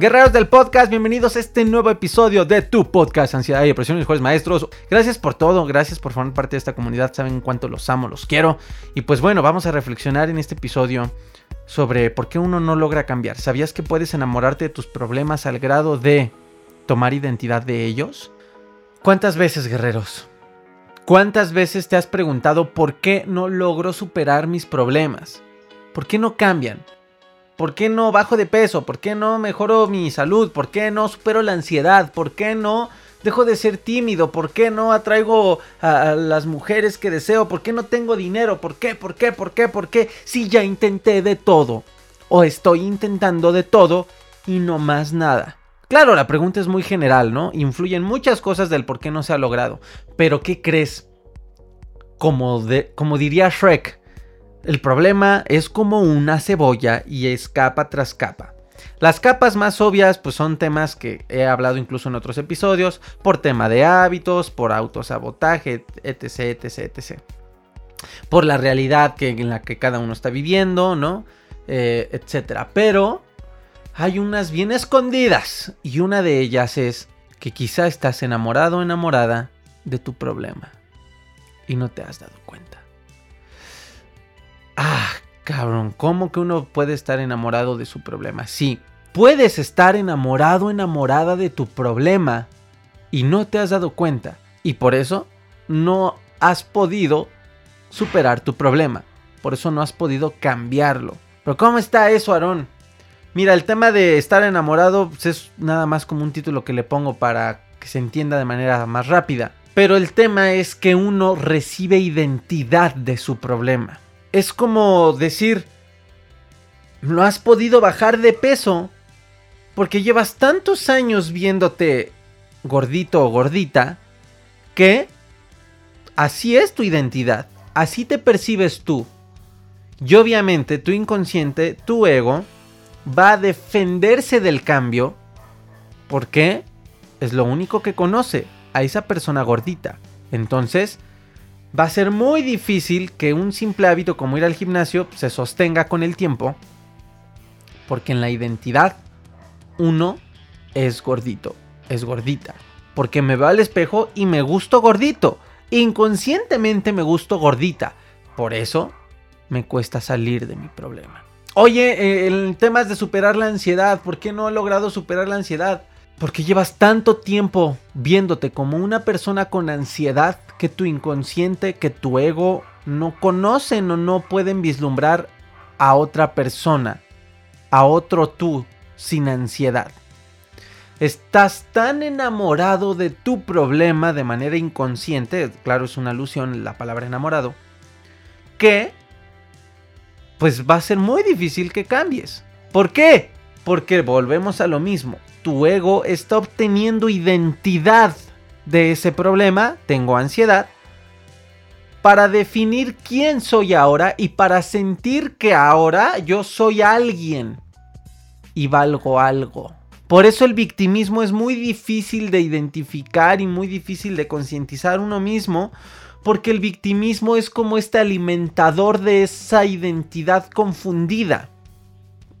Guerreros del podcast, bienvenidos a este nuevo episodio de tu podcast Ansiedad y Depresión y Mejores Maestros. Gracias por todo, gracias por formar parte de esta comunidad, saben cuánto los amo, los quiero. Y pues bueno, vamos a reflexionar en este episodio sobre por qué uno no logra cambiar. ¿Sabías que puedes enamorarte de tus problemas al grado de tomar identidad de ellos? ¿Cuántas veces, guerreros? ¿Cuántas veces te has preguntado por qué no logro superar mis problemas? ¿Por qué no cambian? ¿Por qué no bajo de peso? ¿Por qué no mejoro mi salud? ¿Por qué no supero la ansiedad? ¿Por qué no dejo de ser tímido? ¿Por qué no atraigo a, las mujeres que deseo? ¿Por qué no tengo dinero? ¿Por qué? ¿Por qué? ¿Por qué? ¿Por qué? Si ya intenté de todo. O estoy intentando de todo y no más nada. Claro, la pregunta es muy general, ¿no? Influyen muchas cosas del por qué no se ha logrado. Pero ¿qué crees? Como, de, como diría Shrek, el problema es como una cebolla y es capa tras capa. Las capas más obvias pues son temas que he hablado incluso en otros episodios, por tema de hábitos, por autosabotaje, etc, etc, etc. Por la realidad que, en la que cada uno está viviendo, ¿no? Eh, etcétera. Pero hay unas bien escondidas y una de ellas es que quizá estás enamorado o enamorada de tu problema y no te has dado cuenta. Ah, cabrón, ¿cómo que uno puede estar enamorado de su problema? Sí, puedes estar enamorado, enamorada de tu problema y no te has dado cuenta. Y por eso no has podido superar tu problema. Por eso no has podido cambiarlo. Pero ¿cómo está eso, Aarón? Mira, el tema de estar enamorado pues, es nada más como un título que le pongo para que se entienda de manera más rápida. Pero el tema es que uno recibe identidad de su problema es como decir, no has podido bajar de peso porque llevas tantos años viéndote gordito o gordita que así es tu identidad, así te percibes tú. Y obviamente tu inconsciente, tu ego, va a defenderse del cambio porque es lo único que conoce a esa persona gordita. Entonces, va a ser muy difícil que un simple hábito como ir al gimnasio se sostenga con el tiempo. Porque en la identidad uno es gordito, es gordita. Porque me veo al espejo y me gusto gordito. Inconscientemente me gusto gordita. Por eso me cuesta salir de mi problema. Oye, el tema es de superar la ansiedad. ¿Por qué no he logrado superar la ansiedad? Porque llevas tanto tiempo viéndote como una persona con ansiedad que tu inconsciente, que tu ego no conocen o no pueden vislumbrar a otra persona, a otro tú sin ansiedad. Estás tan enamorado de tu problema de manera inconsciente, claro es una alusión la palabra enamorado, que pues va a ser muy difícil que cambies. ¿Por qué? Porque volvemos a lo mismo tu ego está obteniendo identidad de ese problema, tengo ansiedad, para definir quién soy ahora y para sentir que ahora yo soy alguien y valgo algo. Por eso el victimismo es muy difícil de identificar y muy difícil de concientizar uno mismo, porque el victimismo es como este alimentador de esa identidad confundida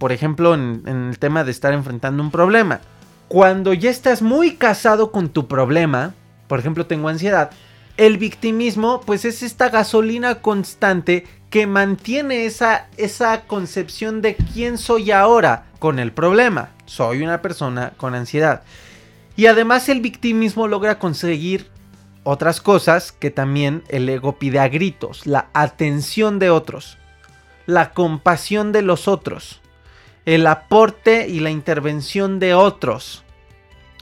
por ejemplo, en, el tema de estar enfrentando un problema. Cuando ya estás muy casado con tu problema, por ejemplo, tengo ansiedad, el victimismo pues es esta gasolina constante que mantiene esa, esa concepción de quién soy ahora con el problema. Soy una persona con ansiedad. Y además el victimismo logra conseguir otras cosas que también el ego pide a gritos. La atención de otros. La compasión de los otros. El aporte y la intervención de otros.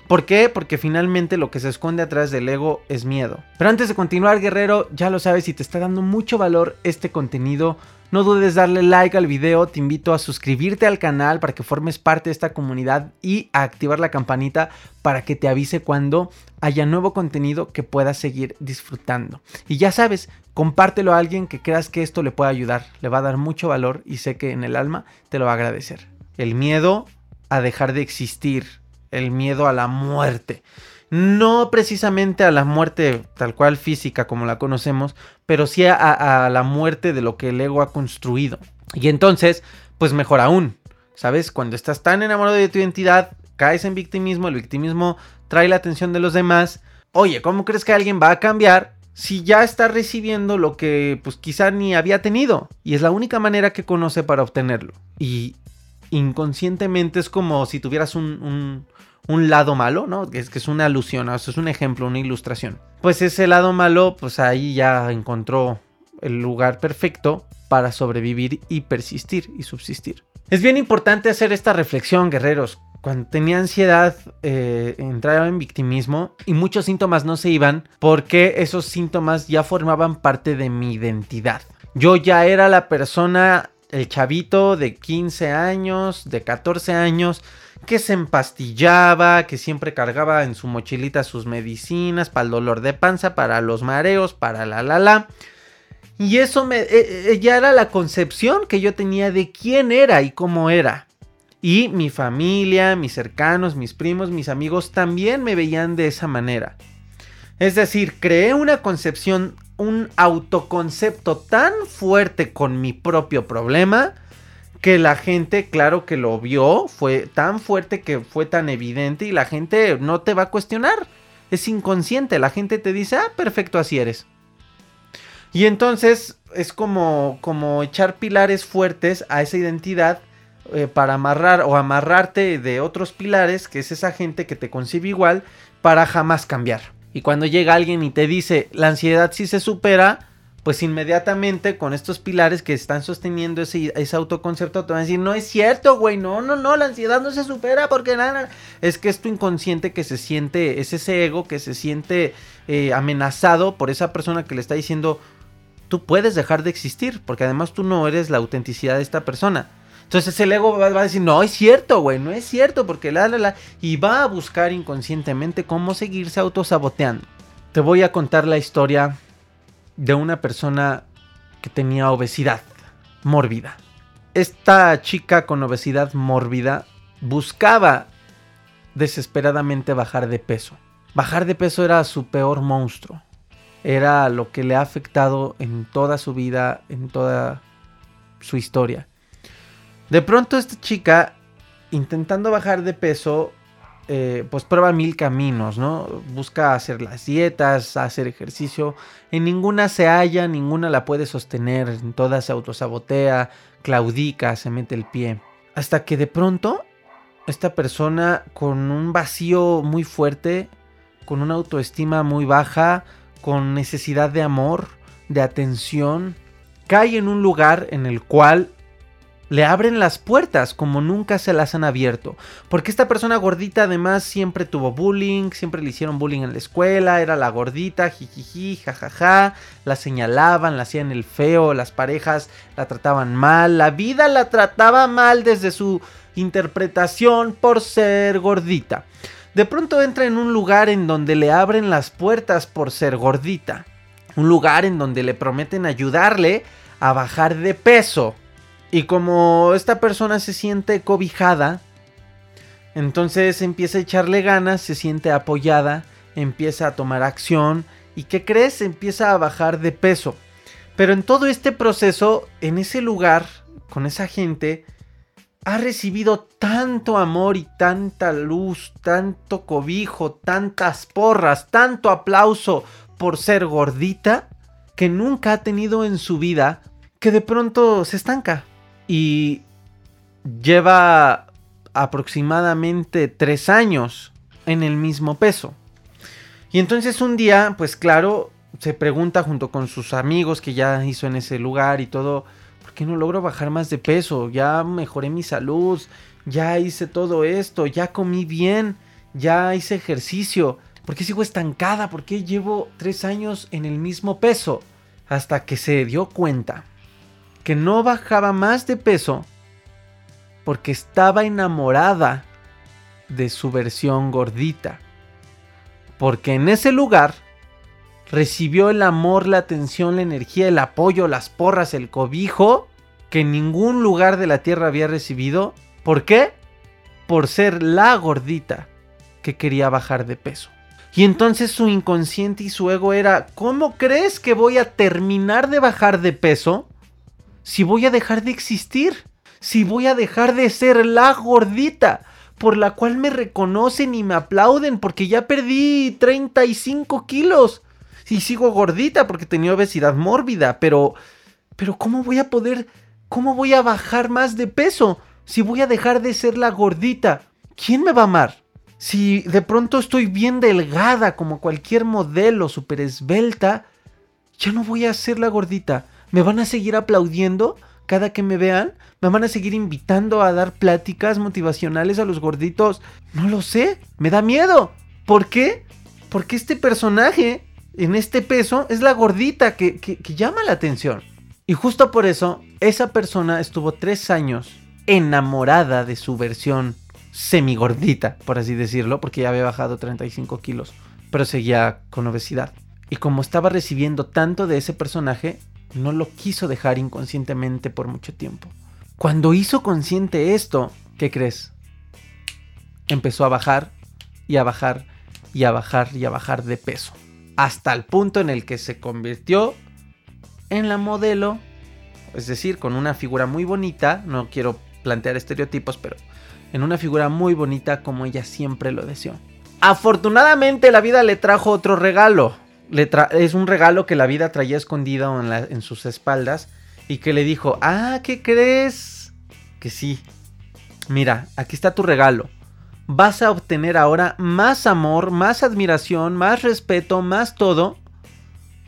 ¿Por qué? Porque finalmente lo que se esconde atrás del ego es miedo. Pero antes de continuar, guerrero, ya lo sabes, si te está dando mucho valor este contenido, no dudes darle like al video, te invito a suscribirte al canal para que formes parte de esta comunidad y a activar la campanita para que te avise cuando haya nuevo contenido que puedas seguir disfrutando. Y ya sabes, compártelo a alguien que creas que esto le pueda ayudar, le va a dar mucho valor y sé que en el alma te lo va a agradecer. El miedo a dejar de existir, el miedo a la muerte. No precisamente a la muerte tal cual física como la conocemos, pero sí a, la muerte de lo que el ego ha construido. Y entonces, pues mejor aún, ¿sabes? Cuando estás tan enamorado de tu identidad, caes en victimismo, el victimismo trae la atención de los demás. Oye, ¿cómo crees que alguien va a cambiar si ya está recibiendo lo que pues quizá ni había tenido? Y es la única manera que conoce para obtenerlo. Y inconscientemente es como si tuvieras un un lado malo, ¿no? Es, que es una alusión, eso es un ejemplo, una ilustración. Pues ese lado malo, pues ahí ya encontró el lugar perfecto para sobrevivir y persistir y subsistir. Es bien importante hacer esta reflexión, guerreros. Cuando tenía ansiedad, eh, entraba en victimismo y muchos síntomas no se iban porque esos síntomas ya formaban parte de mi identidad. Yo ya era la persona, el chavito de 15 años, de 14 años, que se empastillaba, que siempre cargaba en su mochilita sus medicinas para el dolor de panza, para los mareos, para la la la. Y eso me, eh, eh, ya era la concepción que yo tenía de quién era y cómo era. Y mi familia, mis cercanos, mis primos, mis amigos también me veían de esa manera. Es decir, creé una concepción, un autoconcepto tan fuerte con mi propio problema que la gente, claro que lo vio, fue tan fuerte que fue tan evidente y la gente no te va a cuestionar. Es inconsciente, la gente te dice, ah, perfecto, así eres. Y entonces es como, como echar pilares fuertes a esa identidad eh, para amarrar o amarrarte de otros pilares, que es esa gente que te concibe igual, para jamás cambiar. Y cuando llega alguien y te dice, la ansiedad sí se supera, pues inmediatamente con estos pilares que están sosteniendo ese, autoconcepto te van a decir, no es cierto, güey, no, no, no, la ansiedad no se supera porque nada, es que es tu inconsciente que se siente, es ese ego que se siente eh, amenazado por esa persona que le está diciendo, tú puedes dejar de existir, porque además tú no eres la autenticidad de esta persona. Entonces el ego va, a decir, no es cierto, güey, no es cierto, porque la, la, la, y va a buscar inconscientemente cómo seguirse autosaboteando. Te voy a contar la historia de una persona que tenía obesidad mórbida. Esta chica con obesidad mórbida buscaba desesperadamente bajar de peso. Bajar de peso era su peor monstruo. Era lo que le ha afectado en toda su vida, en toda su historia. De pronto esta chica, intentando bajar de peso, eh, pues prueba mil caminos, ¿no? Busca hacer las dietas, hacer ejercicio. En ninguna se halla, ninguna la puede sostener. En todas se autosabotea, claudica, se mete el pie. Hasta que de pronto, esta persona con un vacío muy fuerte, con una autoestima muy baja, con necesidad de amor, de atención, cae en un lugar en el cual le abren las puertas como nunca se las han abierto. Porque esta persona gordita además siempre tuvo bullying, siempre le hicieron bullying en la escuela, era la gordita, jijiji, jajaja, la señalaban, la hacían el feo, las parejas la trataban mal, la vida la trataba mal desde su interpretación por ser gordita. De pronto entra en un lugar en donde le abren las puertas por ser gordita. Un lugar en donde le prometen ayudarle a bajar de peso y como esta persona se siente cobijada, entonces empieza a echarle ganas, se siente apoyada, empieza a tomar acción y ¿qué crees? Empieza a bajar de peso. Pero en todo este proceso, en ese lugar, con esa gente, ha recibido tanto amor y tanta luz, tanto cobijo, tantas porras, tanto aplauso por ser gordita, que nunca ha tenido en su vida que de pronto se estanca y lleva aproximadamente tres años en el mismo peso. Y entonces un día, pues claro, se pregunta junto con sus amigos que ya hizo en ese lugar y todo, ¿por qué no logro bajar más de peso? Ya mejoré mi salud, ya hice todo esto, ya comí bien, ya hice ejercicio. ¿Por qué sigo estancada? ¿Por qué llevo tres años en el mismo peso? Hasta que se dio cuenta que no bajaba más de peso porque estaba enamorada de su versión gordita. Porque en ese lugar recibió el amor, la atención, la energía, el apoyo, las porras, el cobijo que ningún lugar de la tierra había recibido. ¿Por qué? Por ser la gordita que quería bajar de peso. Y entonces su inconsciente y su ego era, ¿cómo crees que voy a terminar de bajar de peso si voy a dejar de existir? Si voy a dejar de ser la gordita por la cual me reconocen y me aplauden porque ya perdí 35 kilos. Y sigo gordita porque tenía obesidad mórbida, pero... Pero ¿cómo voy a poder... ¿Cómo voy a bajar más de peso si voy a dejar de ser la gordita? ¿Quién me va a amar? Si de pronto estoy bien delgada como cualquier modelo super esbelta, ya no voy a ser la gordita. ¿Me van a seguir aplaudiendo cada que me vean? ¿Me van a seguir invitando a dar pláticas motivacionales a los gorditos? No lo sé, me da miedo. ¿Por qué? Porque este personaje en este peso es la gordita que, llama la atención. Y justo por eso, esa persona estuvo tres años enamorada de su versión semigordita, por así decirlo, porque ya había bajado 35 kilos, pero seguía con obesidad. Y como estaba recibiendo tanto de ese personaje, no lo quiso dejar inconscientemente por mucho tiempo. Cuando hizo consciente esto, ¿qué crees? Empezó a bajar y a bajar y a bajar y a bajar de peso hasta el punto en el que se convirtió en la modelo, es decir, con una figura muy bonita, no quiero plantear estereotipos, pero en una figura muy bonita como ella siempre lo deseó. Afortunadamente la vida le trajo otro regalo. Es un regalo que la vida traía escondido en, en sus espaldas y que le dijo, ah, ¿qué crees? Que sí. Mira, aquí está tu regalo vas a obtener ahora más amor, más admiración, más respeto, más todo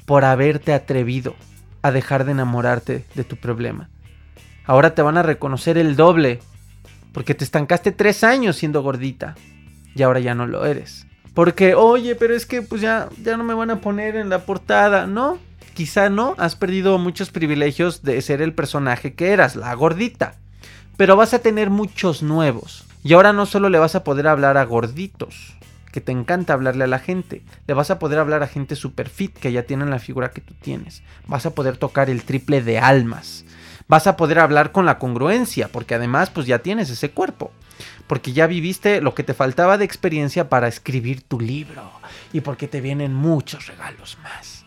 por haberte atrevido a dejar de enamorarte de tu problema. Ahora te van a reconocer el doble porque te estancaste tres años siendo gordita y ahora ya no lo eres. Porque, oye, pero es que pues ya, ya no me van a poner en la portada, ¿no? Quizá no, has perdido muchos privilegios de ser el personaje que eras, la gordita. Pero vas a tener muchos nuevos. Y ahora no solo le vas a poder hablar a gorditos, que te encanta hablarle a la gente, le vas a poder hablar a gente super fit que ya tienen la figura que tú tienes. Vas a poder tocar el triple de almas. Vas a poder hablar con la congruencia, porque además pues ya tienes ese cuerpo. Porque ya viviste lo que te faltaba de experiencia para escribir tu libro. Y porque te vienen muchos regalos más.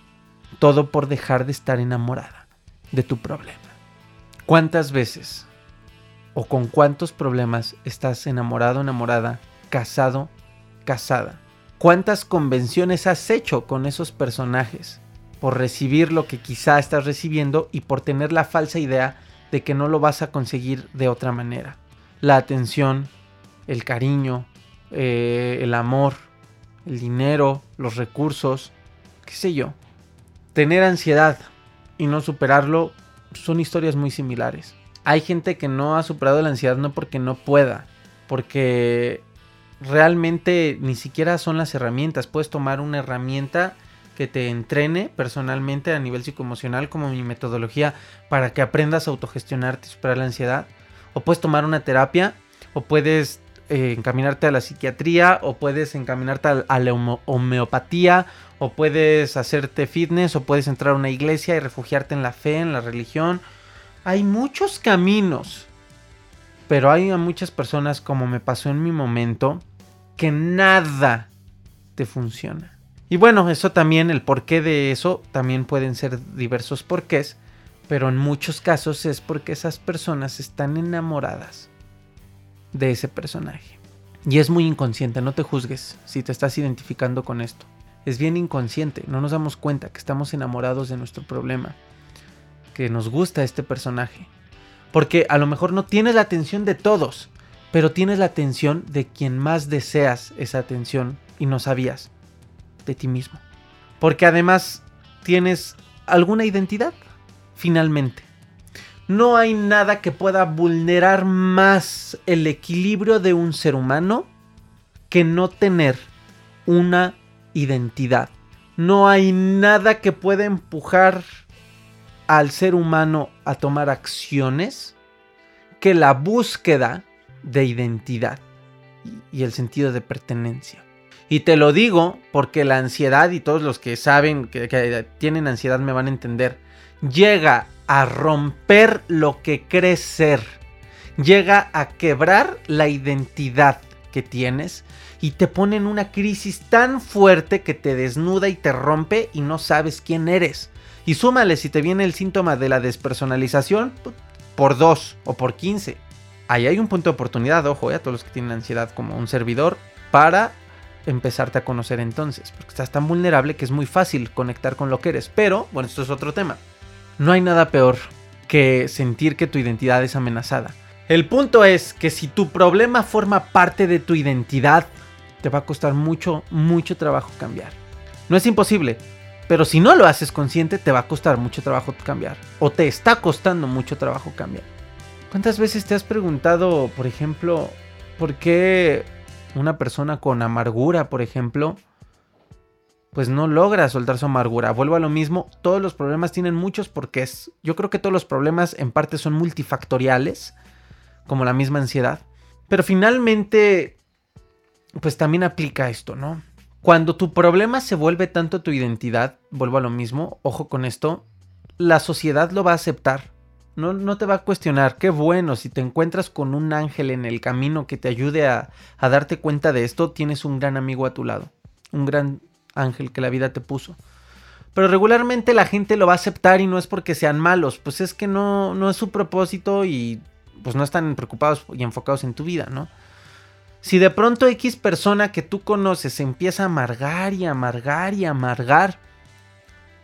Todo por dejar de estar enamorada de tu problema. ¿Cuántas veces o con cuántos problemas estás enamorado, enamorada, casado, casada. ¿Cuántas convenciones has hecho con esos personajes por recibir lo que quizá estás recibiendo y por tener la falsa idea de que no lo vas a conseguir de otra manera? La atención, el cariño, eh, el amor, el dinero, los recursos, qué sé yo. Tener ansiedad y no superarlo son historias muy similares hay gente que no ha superado la ansiedad no porque no pueda, porque realmente ni siquiera son las herramientas. Puedes tomar una herramienta que te entrene personalmente a nivel psicoemocional como mi metodología para que aprendas a autogestionarte y superar la ansiedad. O puedes tomar una terapia, o puedes eh, encaminarte a la psiquiatría, o puedes encaminarte a la homeopatía, o puedes hacerte fitness, o puedes entrar a una iglesia y refugiarte en la fe, en la religión, hay muchos caminos, pero hay a muchas personas, como me pasó en mi momento, que nada te funciona. Y bueno, eso también, el porqué de eso, también pueden ser diversos porqués, pero en muchos casos es porque esas personas están enamoradas de ese personaje. Y es muy inconsciente, no te juzgues si te estás identificando con esto. Es bien inconsciente, no nos damos cuenta que estamos enamorados de nuestro problema que nos gusta este personaje. Porque a lo mejor no tienes la atención de todos, pero tienes la atención de quien más deseas esa atención y no sabías, de ti mismo. Porque además tienes alguna identidad, finalmente. No hay nada que pueda vulnerar más el equilibrio de un ser humano que no tener una identidad. No hay nada que pueda empujar al ser humano a tomar acciones que la búsqueda de identidad y el sentido de pertenencia. Y te lo digo porque la ansiedad, y todos los que saben que, tienen ansiedad me van a entender, llega a romper lo que crees ser. Llega a quebrar la identidad que tienes y te pone en una crisis tan fuerte que te desnuda y te rompe y no sabes quién eres. Y súmale si te viene el síntoma de la despersonalización por 2 o por 15. Ahí hay un punto de oportunidad, ojo, eh, a todos los que tienen ansiedad como un servidor, para empezarte a conocer entonces. Porque estás tan vulnerable que es muy fácil conectar con lo que eres. Pero, bueno, esto es otro tema. No hay nada peor que sentir que tu identidad es amenazada. El punto es que si tu problema forma parte de tu identidad, te va a costar mucho, mucho trabajo cambiar. No es imposible, pero si no lo haces consciente, te va a costar mucho trabajo cambiar. O te está costando mucho trabajo cambiar. ¿Cuántas veces te has preguntado, por ejemplo, por qué una persona con amargura, por ejemplo, pues no logra soltar su amargura. Vuelvo a lo mismo, todos los problemas tienen muchos porqués. Yo creo que todos los problemas en parte son multifactoriales, como la misma ansiedad. Pero finalmente, pues también aplica esto, ¿no? Cuando tu problema se vuelve tanto tu identidad, vuelvo a lo mismo, ojo con esto, la sociedad lo va a aceptar. No, no, te va a cuestionar. Qué bueno, si te encuentras con un ángel en el camino que te ayude a darte cuenta de esto, tienes un gran amigo a tu lado. Un gran ángel que la vida te puso. Pero regularmente la gente lo va a aceptar y no es porque sean malos, pues es que no, no es su propósito y pues no están preocupados y enfocados en tu vida, ¿no? Si de pronto X persona que tú conoces empieza a amargar y amargar y amargar,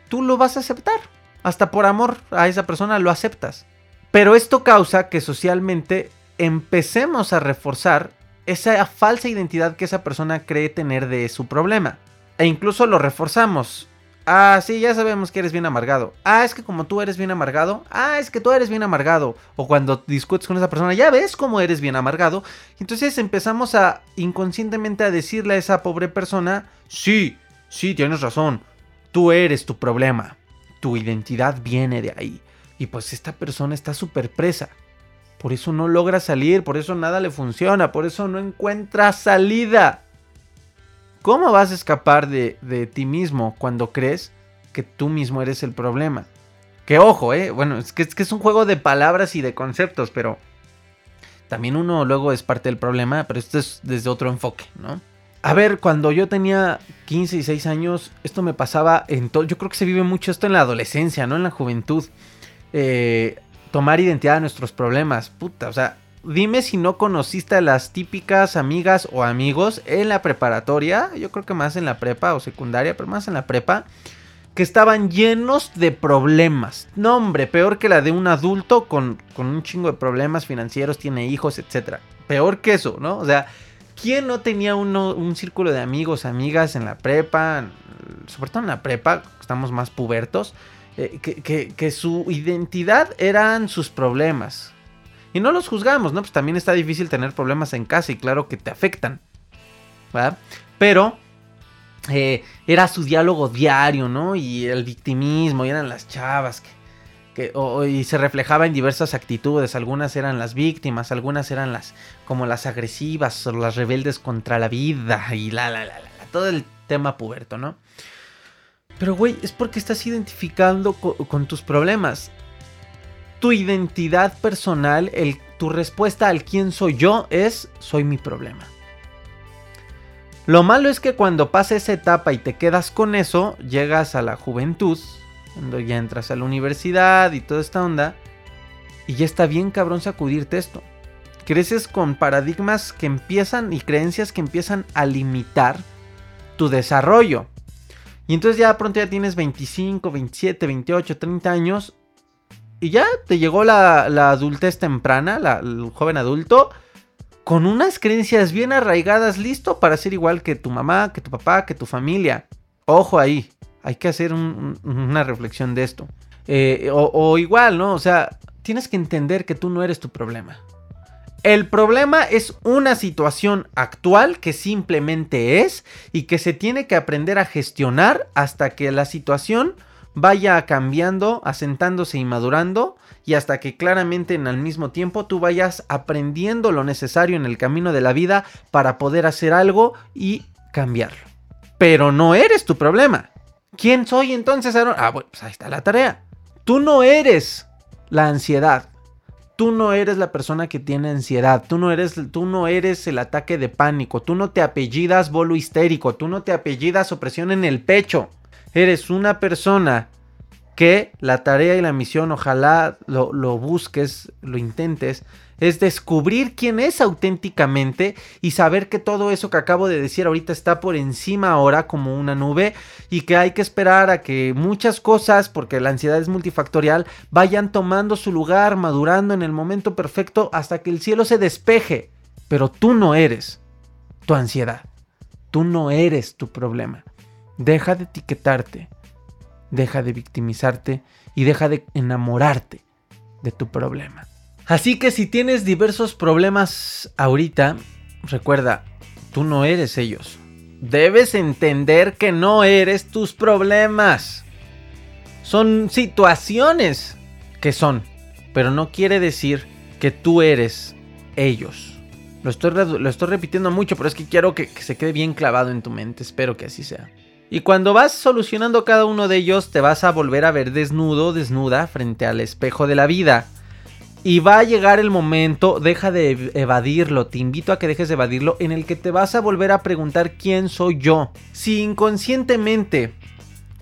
tú lo vas a aceptar. Hasta por amor a esa persona lo aceptas. Pero esto causa que socialmente empecemos a reforzar esa falsa identidad que esa persona cree tener de su problema. E incluso lo reforzamos. Ah, sí, ya sabemos que eres bien amargado. Ah, es que como tú eres bien amargado. Ah, es que tú eres bien amargado. O cuando discutes con esa persona, ya ves cómo eres bien amargado. Entonces empezamos a inconscientemente a decirle a esa pobre persona, sí, sí, tienes razón. Tú eres tu problema. Tu identidad viene de ahí. Y pues esta persona está súper presa. Por eso no logra salir, por eso nada le funciona, por eso no encuentra salida. ¿Cómo vas a escapar de, ti mismo cuando crees que tú mismo eres el problema? Que ojo, eh. Bueno, es que, es un juego de palabras y de conceptos, pero también uno luego es parte del problema, pero esto es desde otro enfoque, ¿no? A ver, cuando yo tenía 15 y 6 años, esto me pasaba en todo. Yo creo que se vive mucho esto en la adolescencia, ¿no? En la juventud. Eh, tomar identidad de nuestros problemas. Puta, o sea, dime si no conociste a las típicas amigas o amigos en la preparatoria, yo creo que más en la prepa o secundaria, pero más en la prepa, que estaban llenos de problemas. No, hombre, peor que la de un adulto con, un chingo de problemas financieros, tiene hijos, etc. Peor que eso, ¿no? O sea, ¿quién no tenía un círculo de amigos, amigas en la prepa? Sobre todo en la prepa, estamos más pubertos. Eh, que, que su identidad eran sus problemas y no los juzgamos, ¿no? Pues también está difícil tener problemas en casa y claro que te afectan. ¿verdad? Pero eh, era su diálogo diario, ¿no? Y el victimismo, y eran las chavas que, y se reflejaba en diversas actitudes. Algunas eran las víctimas, algunas eran las como las agresivas o las rebeldes contra la vida y la, la, la, la, todo el tema puberto, ¿no? Pero, güey, es porque estás identificando con tus problemas tu identidad personal, el, tu respuesta al quién soy yo es soy mi problema. Lo malo es que cuando pasa esa etapa y te quedas con eso, llegas a la juventud, cuando ya entras a la universidad y toda esta onda, y ya está bien cabrón sacudirte esto. Creces con paradigmas que empiezan y creencias que empiezan a limitar tu desarrollo. Y entonces ya pronto ya tienes 25, 27, 28, 30 años Y ya te llegó la, adultez temprana, el joven adulto, con unas creencias bien arraigadas, listo para ser igual que tu mamá, que tu papá, que tu familia. Ojo ahí, hay que hacer una reflexión de esto. Eh, o, igual, ¿no? O sea, tienes que entender que tú no eres tu problema. El problema es una situación actual que simplemente es y que se tiene que aprender a gestionar hasta que la situación vaya cambiando, asentándose y madurando y hasta que claramente en el mismo tiempo tú vayas aprendiendo lo necesario en el camino de la vida para poder hacer algo y cambiarlo. Pero no eres tu problema. ¿Quién soy entonces, Aaron? Ah, bueno, pues ahí está la tarea. Tú no eres la ansiedad. Tú no eres la persona que tiene ansiedad. Tú no eres, tú no eres el ataque de pánico. Tú no te apellidas bolo histérico. Tú no te apellidas opresión en el pecho. Eres una persona que la tarea y la misión, ojalá lo, busques, lo intentes, es descubrir quién es auténticamente y saber que todo eso que acabo de decir ahorita está por encima ahora como una nube y que hay que esperar a que muchas cosas, porque la ansiedad es multifactorial, vayan tomando su lugar, madurando en el momento perfecto hasta que el cielo se despeje. Pero tú no eres tu ansiedad. Tú no eres tu problema. Deja de etiquetarte, deja de victimizarte y deja de enamorarte de tu problema. Así que si tienes diversos problemas ahorita, recuerda, tú no eres ellos. Debes entender que no eres tus problemas. Son situaciones que son, pero no quiere decir que tú eres ellos. Lo estoy, lo estoy repitiendo mucho, pero es que quiero que, que se quede bien clavado en tu mente. Espero que así sea. Y cuando vas solucionando cada uno de ellos, te vas a volver a ver desnudo, desnuda, frente al espejo de la vida y va a llegar el momento, deja de evadirlo, te invito a que dejes de evadirlo, en el que te vas a volver a preguntar quién soy yo. Si inconscientemente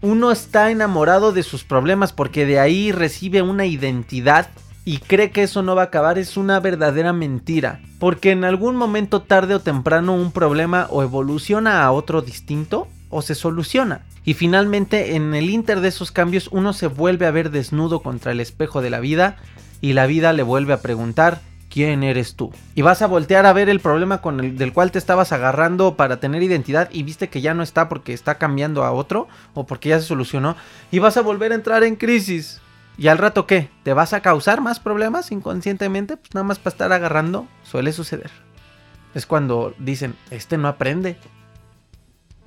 uno está enamorado de sus problemas porque de ahí recibe una identidad y cree que eso no va a acabar, es una verdadera mentira. Porque en algún momento tarde o temprano un problema o evoluciona a otro distinto o se soluciona. Y finalmente en el inter de esos cambios uno se vuelve a ver desnudo contra el espejo de la vida y la vida le vuelve a preguntar quién eres tú. Y vas a voltear a ver el problema con el del cual te estabas agarrando para tener identidad y viste que ya no está porque está cambiando a otro o porque ya se solucionó y vas a volver a entrar en crisis. ¿Y al rato qué? ¿Te vas a causar más problemas inconscientemente? Pues nada más para estar agarrando suele suceder. Es cuando dicen, este no aprende.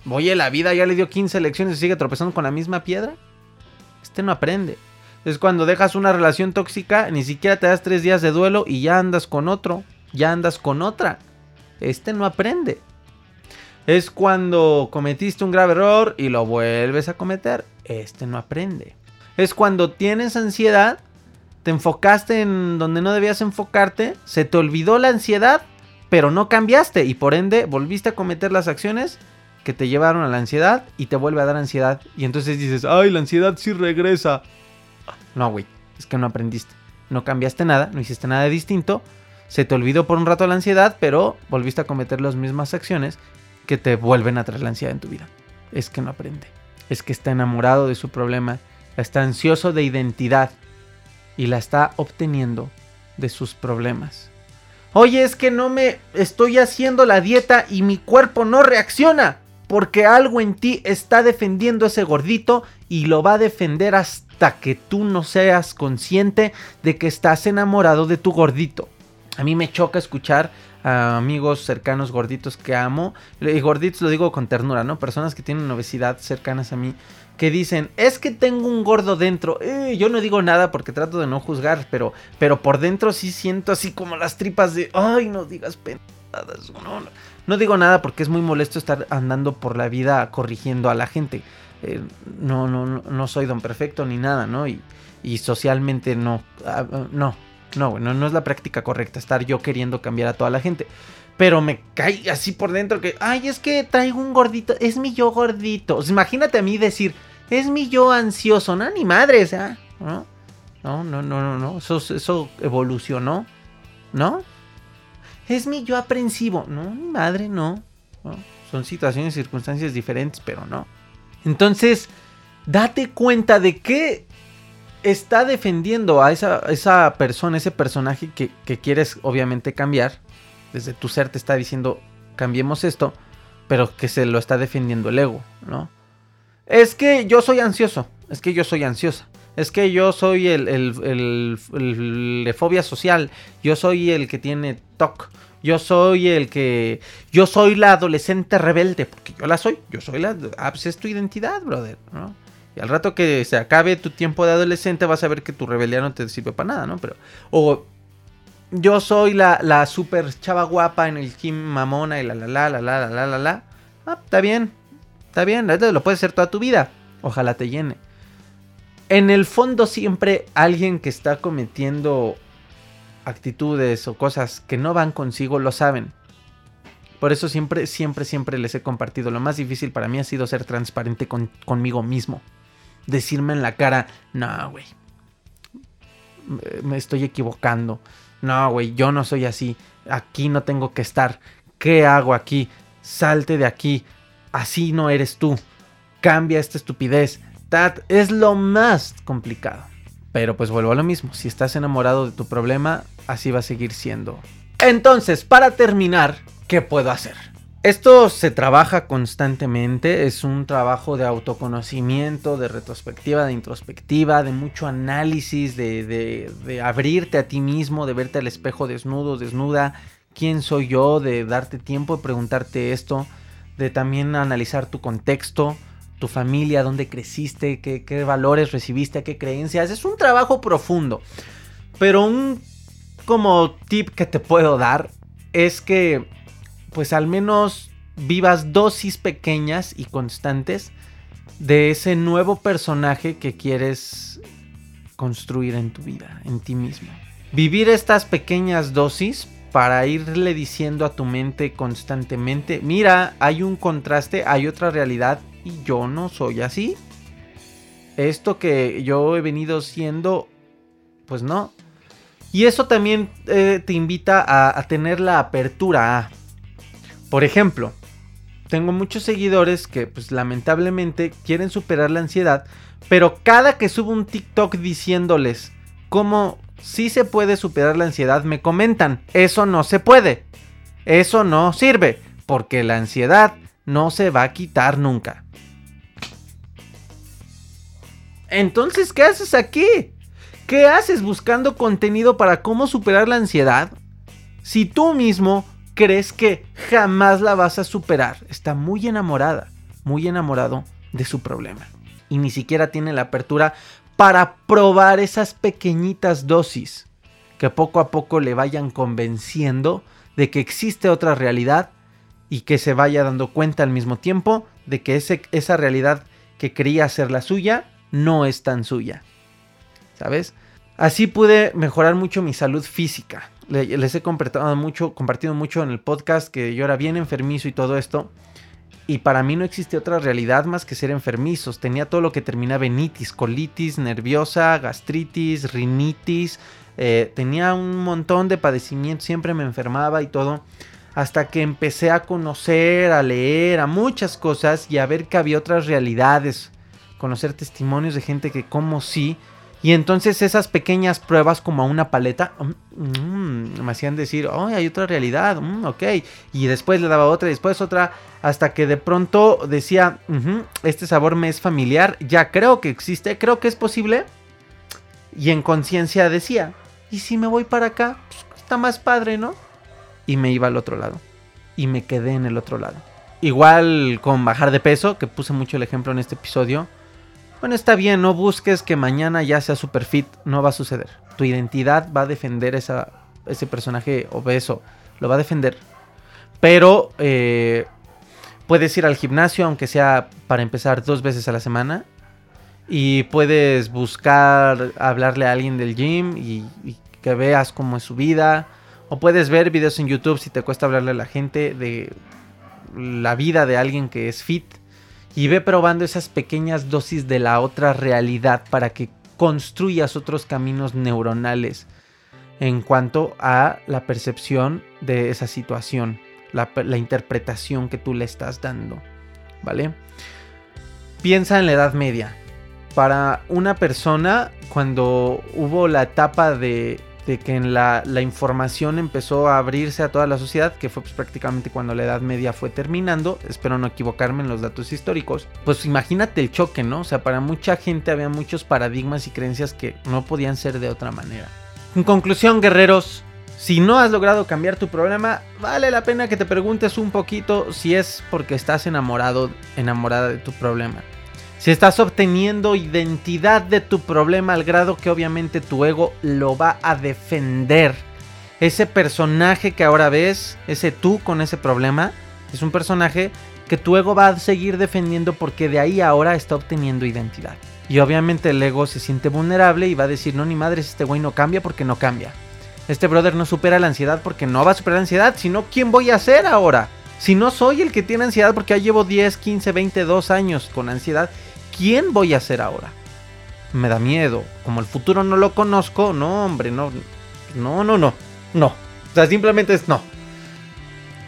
Oye, la vida ya le dio 15 lecciones y sigue tropezando con la misma piedra. Este no aprende. Es cuando dejas una relación tóxica, ni siquiera te das tres días de duelo y ya andas con otro, ya andas con otra. Este no aprende. Es cuando cometiste un grave error y lo vuelves a cometer. Este no aprende. Es cuando tienes ansiedad, te enfocaste en donde no debías enfocarte, se te olvidó la ansiedad, pero no cambiaste y por ende volviste a cometer las acciones que te llevaron a la ansiedad y te vuelve a dar ansiedad. Y entonces dices, ay, la ansiedad sí regresa. No, güey, es que no aprendiste. No cambiaste nada, no hiciste nada distinto. Se te olvidó por un rato la ansiedad, pero volviste a cometer las mismas acciones que te vuelven a traer la ansiedad en tu vida. Es que no aprende. Es que está enamorado de su problema, está ansioso de identidad y la está obteniendo de sus problemas. Oye, es que no me estoy haciendo la dieta y mi cuerpo no reacciona porque algo en ti está defendiendo ese gordito y lo va a defender hasta que tú no seas consciente de que estás enamorado de tu gordito. A mí me choca escuchar a amigos cercanos gorditos que amo, y gorditos lo digo con ternura, ¿no? Personas que tienen obesidad cercanas a mí, que dicen, es que tengo un gordo dentro. Eh, yo no digo nada porque trato de no juzgar, pero, pero por dentro sí siento así como las tripas de, ay, no digas pensadas, no, no. No digo nada porque es muy molesto estar andando por la vida corrigiendo a la gente. Eh, no, no, no soy don perfecto ni nada, ¿no? Y, socialmente no, ah, no, no, no, no es la práctica correcta estar yo queriendo cambiar a toda la gente. Pero me cae así por dentro que, ay, es que traigo un gordito, es mi yo gordito. imagínate a mí decir, es mi yo ansioso, no, ni madre, o sea, ¿no? No, no, no, no, no, eso, eso evolucionó, ¿no? Es mi yo aprensivo. No, mi madre, no. Son situaciones y circunstancias diferentes, pero no. Entonces, date cuenta de que está defendiendo a esa, esa persona, ese personaje que, quieres obviamente cambiar. Desde tu ser te está diciendo, cambiemos esto, pero que se lo está defendiendo el ego, ¿no? Es que yo soy ansioso, es que yo soy ansiosa. Es que yo soy el, el, de fobia social. Yo soy el que tiene Yo soy el que. Yo soy la adolescente rebelde. Porque yo la soy. Yo soy la. Ah, pues es tu identidad, brother. ¿no? Y al rato que se acabe tu tiempo de adolescente vas a ver que tu rebeldía no te sirve para nada, ¿no? Pero. O. Yo soy la, la super chava guapa en el gym mamona y la la la la la la la la. Ah, está bien. Está bien. Lo puedes hacer toda tu vida. Ojalá te llene. En el fondo siempre alguien que está cometiendo actitudes o cosas que no van consigo lo saben. Por eso siempre, siempre, siempre les he compartido. Lo más difícil para mí ha sido ser transparente conmigo mismo. Decirme en la cara, no, güey. Me estoy equivocando. No, güey, yo no soy así. Aquí no tengo que estar. ¿Qué hago aquí? Salte de aquí. Así no eres tú. Cambia esta estupidez. Tat es lo más complicado. Pero pues vuelvo a lo mismo, si estás enamorado de tu problema, así va a seguir siendo. Entonces, para terminar, ¿qué puedo hacer? Esto se trabaja constantemente, es un trabajo de autoconocimiento, de retrospectiva, de introspectiva, de mucho análisis, de, de, abrirte a ti mismo, de verte al espejo desnudo, desnuda, quién soy yo, de darte tiempo de preguntarte esto, de también analizar tu contexto, tu familia, dónde creciste, qué, valores recibiste, qué creencias. Es un trabajo profundo. Pero un como tip que te puedo dar es que pues al menos vivas dosis pequeñas y constantes de ese nuevo personaje que quieres construir en tu vida, en ti mismo. Vivir estas pequeñas dosis para irle diciendo a tu mente constantemente, mira, hay un contraste, hay otra realidad y yo no soy así. Esto que yo he venido siendo, pues no. Y eso también eh, te invita a, tener la apertura por ejemplo, tengo muchos seguidores que pues lamentablemente quieren superar la ansiedad, pero cada que subo un TikTok diciéndoles cómo sí se puede superar la ansiedad, me comentan, eso no se puede, eso no sirve, porque la ansiedad no se va a quitar nunca. Entonces, ¿qué haces aquí? ¿Qué haces buscando contenido para cómo superar la ansiedad? Si tú mismo crees que jamás la vas a superar, está muy enamorada, muy enamorado de su problema. Y ni siquiera tiene la apertura para probar esas pequeñitas dosis que poco a poco le vayan convenciendo de que existe otra realidad y que se vaya dando cuenta al mismo tiempo de que ese, esa realidad que creía ser la suya no es tan suya. ¿Sabes? Así pude mejorar mucho mi salud física. Les he compartido mucho, compartido mucho en el podcast que yo era bien enfermizo y todo esto. Y para mí no existe otra realidad más que ser enfermizos. Tenía todo lo que terminaba en itis, colitis, nerviosa, gastritis, rinitis. Eh, tenía un montón de padecimientos, siempre me enfermaba y todo. Hasta que empecé a conocer, a leer, a muchas cosas y a ver que había otras realidades conocer testimonios de gente que como sí. Y entonces esas pequeñas pruebas como a una paleta mm, mm, me hacían decir, oh, hay otra realidad, mm, ok. Y después le daba otra y después otra, hasta que de pronto decía, este sabor me es familiar, ya creo que existe, creo que es posible. Y en conciencia decía, ¿y si me voy para acá? Pues, está más padre, ¿no? Y me iba al otro lado. Y me quedé en el otro lado. Igual con bajar de peso, que puse mucho el ejemplo en este episodio bueno, está bien, no busques que mañana ya sea super fit, no va a suceder. Tu identidad va a defender ese personaje obeso, lo va a defender. Pero eh, puedes ir al gimnasio, aunque sea para empezar dos veces a la semana. Y puedes buscar hablarle a alguien del gym y, y que veas cómo es su vida. O puedes ver videos en YouTube si te cuesta hablarle a la gente de la vida de alguien que es fit y ve probando esas pequeñas dosis de la otra realidad para que construyas otros caminos neuronales en cuanto a la percepción de esa situación, la, interpretación que tú le estás dando, ¿vale? Piensa en la Edad Media. para una persona cuando hubo la etapa de, que en la, información empezó a abrirse a toda la sociedad, que fue pues, prácticamente cuando la Edad Media fue terminando, espero no equivocarme en los datos históricos, pues imagínate el choque, ¿no? O sea, para mucha gente había muchos paradigmas y creencias que no podían ser de otra manera. En conclusión, guerreros, si no has logrado cambiar tu problema, vale la pena que te preguntes un poquito si es porque estás enamorado, enamorada de tu problema. Si estás obteniendo identidad de tu problema al grado que obviamente tu ego lo va a defender. Ese personaje que ahora ves, ese tú con ese problema, es un personaje que tu ego va a seguir defendiendo porque de ahí ahora está obteniendo identidad. Y obviamente el ego se siente vulnerable y va a decir, no, ni madres, este güey no cambia porque no cambia. Este brother no supera la ansiedad porque no va a superar la ansiedad, sino ¿quién voy a ser ahora? Si no soy el que tiene ansiedad porque ya llevo 10, 15, 20, 2 años con ansiedad, ¿quién voy a ser ahora? Me da miedo. Como el futuro no lo conozco, no, hombre, no. No, no, no. No. O sea, simplemente es no.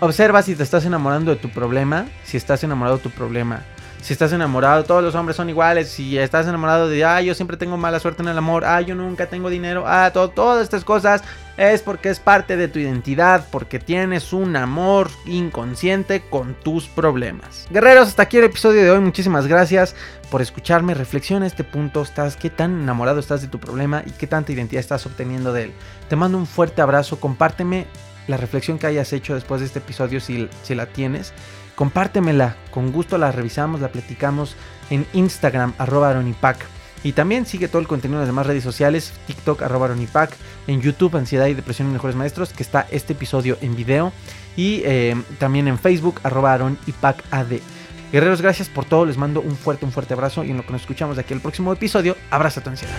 Observa si te estás enamorando de tu problema. Si estás enamorado de tu problema. Si estás enamorado, todos los hombres son iguales. Si estás enamorado de, ah, yo siempre tengo mala suerte en el amor. Ah, yo nunca tengo dinero. Ah, todas estas cosas es porque es parte de tu identidad. Porque tienes un amor inconsciente con tus problemas. Guerreros, hasta aquí el episodio de hoy. Muchísimas gracias por escucharme. Reflexiona este punto. ¿Estás, ¿Qué tan enamorado estás de tu problema y qué tanta identidad estás obteniendo de él? Te mando un fuerte abrazo. Compárteme la reflexión que hayas hecho después de este episodio si, si la tienes compártemela, con gusto la revisamos, la platicamos en Instagram, arroba aronipac. Y también sigue todo el contenido en las demás redes sociales, TikTok, arroba aronipac, en YouTube, Ansiedad y Depresión en Mejores Maestros, que está este episodio en video, y eh, también en Facebook, arroba ad. Guerreros, gracias por todo, les mando un fuerte, un fuerte abrazo y en lo que nos escuchamos de aquí el próximo episodio, abraza tu ansiedad.